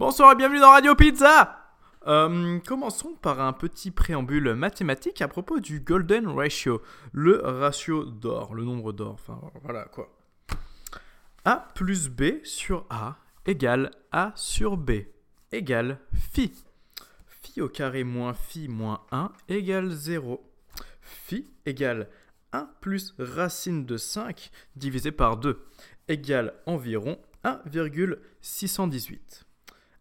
Bonsoir et bienvenue dans Radio Pizza Euh, Commençons par un petit préambule mathématique à propos du Golden Ratio, le ratio d'or, le nombre d'or, enfin voilà quoi. A plus B sur A égale A sur B égale phi. Phi au carré moins phi moins 1 égale 0. Phi égale 1 plus racine de 5 divisé par 2 égale environ 1,618.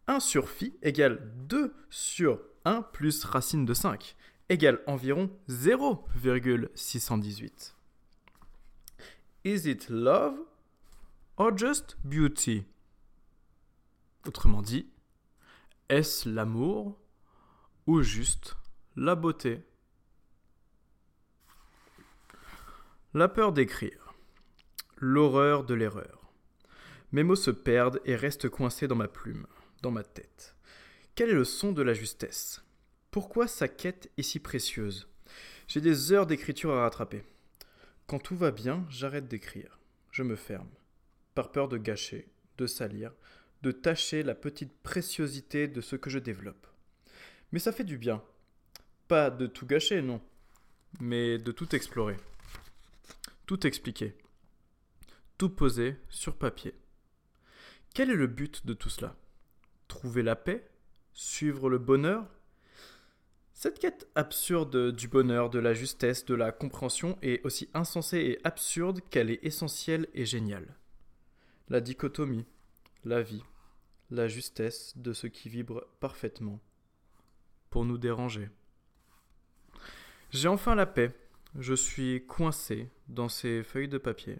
1 sur phi égale 2 sur 1 plus racine de 5 égale environ 0,618. Is it love or just beauty? Autrement dit, est-ce l'amour ou juste la beauté? La peur d'écrire. L'horreur de l'erreur. Mes mots se perdent et restent coincés dans ma plume, dans ma tête. Quel est le son de la justesse? Pourquoi sa quête est si précieuse? J'ai des heures d'écriture à rattraper. Quand tout va bien, j'arrête d'écrire. Je me ferme. Par peur de gâcher, de salir, de tâcher la petite préciosité de ce que je développe. Mais ça fait du bien. Pas de tout gâcher, non, mais de tout explorer. Tout expliquer. Tout poser sur papier. Quel est le but de tout cela? Trouver la paix Suivre le bonheur Cette quête absurde du bonheur, de la justesse, de la compréhension est aussi insensée et absurde qu'elle est essentielle et géniale. La dichotomie, la vie, la justesse de ce qui vibre parfaitement pour nous déranger. J'ai enfin la paix. Je suis coincé dans ces feuilles de papier.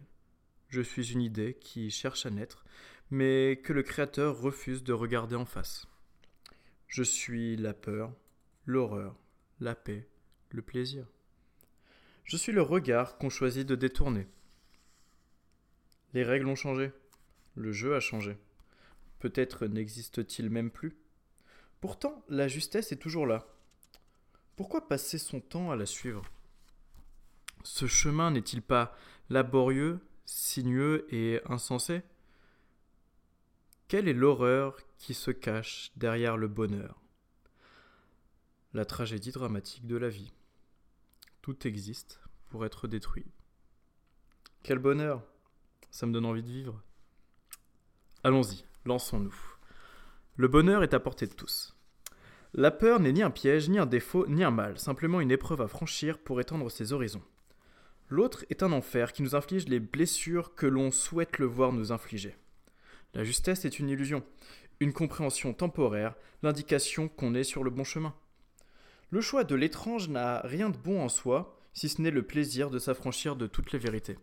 Je suis une idée qui cherche à naître, mais que le Créateur refuse de regarder en face. Je suis la peur, l'horreur, la paix, le plaisir. Je suis le regard qu'on choisit de détourner. Les règles ont changé. Le jeu a changé. Peut-être n'existe-t-il même plus. Pourtant, la justesse est toujours là. Pourquoi passer son temps à la suivre? Ce chemin n'est-il pas laborieux, sinueux et insensé? Quelle est l'horreur qui se cache derrière le bonheur? La tragédie dramatique de la vie. Tout existe pour être détruit. Quel bonheur Ça me donne envie de vivre. Allons-y, lançons-nous. Le bonheur est à portée de tous. La peur n'est ni un piège, ni un défaut, ni un mal, simplement une épreuve à franchir pour étendre ses horizons. L'autre est un enfer qui nous inflige les blessures que l'on souhaite le voir nous infliger. La justesse est une illusion, une compréhension temporaire, l'indication qu'on est sur le bon chemin. Le choix de l'étrange n'a rien de bon en soi, si ce n'est le plaisir de s'affranchir de toutes les vérités.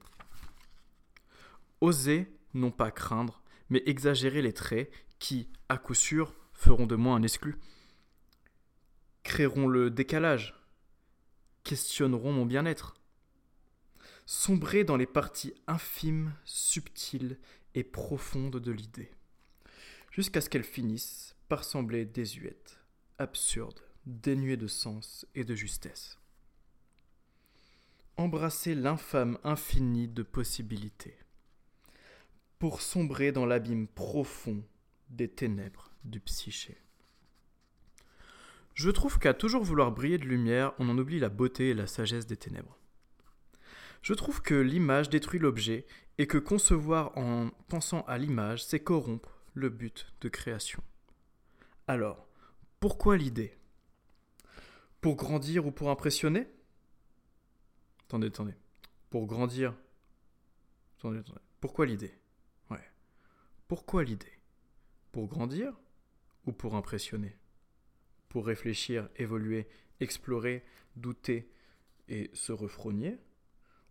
Oser, non pas craindre, mais exagérer les traits qui, à coup sûr, feront de moi un exclu. Créeront le décalage, questionneront mon bien-être. Sombrer dans les parties infimes, subtiles et profondes de l'idée, jusqu'à ce qu'elle finisse par sembler désuète, absurde, dénuée de sens et de justesse. Embrasser l'infâme infini de possibilités pour sombrer dans l'abîme profond des ténèbres du psyché. Je trouve qu'à toujours vouloir briller de lumière, on en oublie la beauté et la sagesse des ténèbres. Je trouve que l'image détruit l'objet et que concevoir en pensant à l'image, c'est corrompre le but de création. Alors, pourquoi l'idée? Pour grandir ou pour impressionner? Attendez, attendez. Pour grandir Attendez, attendez. Pourquoi l'idée? Ouais. Pourquoi l'idée? Pour grandir ou pour impressionner? Pour réfléchir, évoluer, explorer, douter et se refrogner?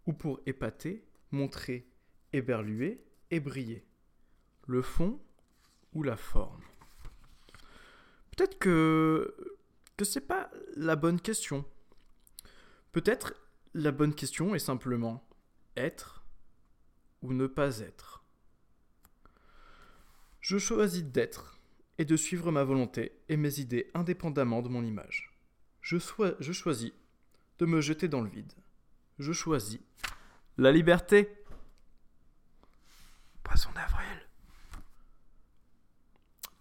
Ou pour épater, montrer, éberluer et briller Le fond ou la forme Peut-être que que c'est pas la bonne question. Peut-être la bonne question est simplement être ou ne pas être. Je choisis d'être et de suivre ma volonté et mes idées indépendamment de mon image. Je, soi- je choisis de me jeter dans le vide. Je choisis la liberté. Poisson d'avril.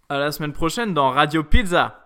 À la semaine prochaine dans Radio Pizza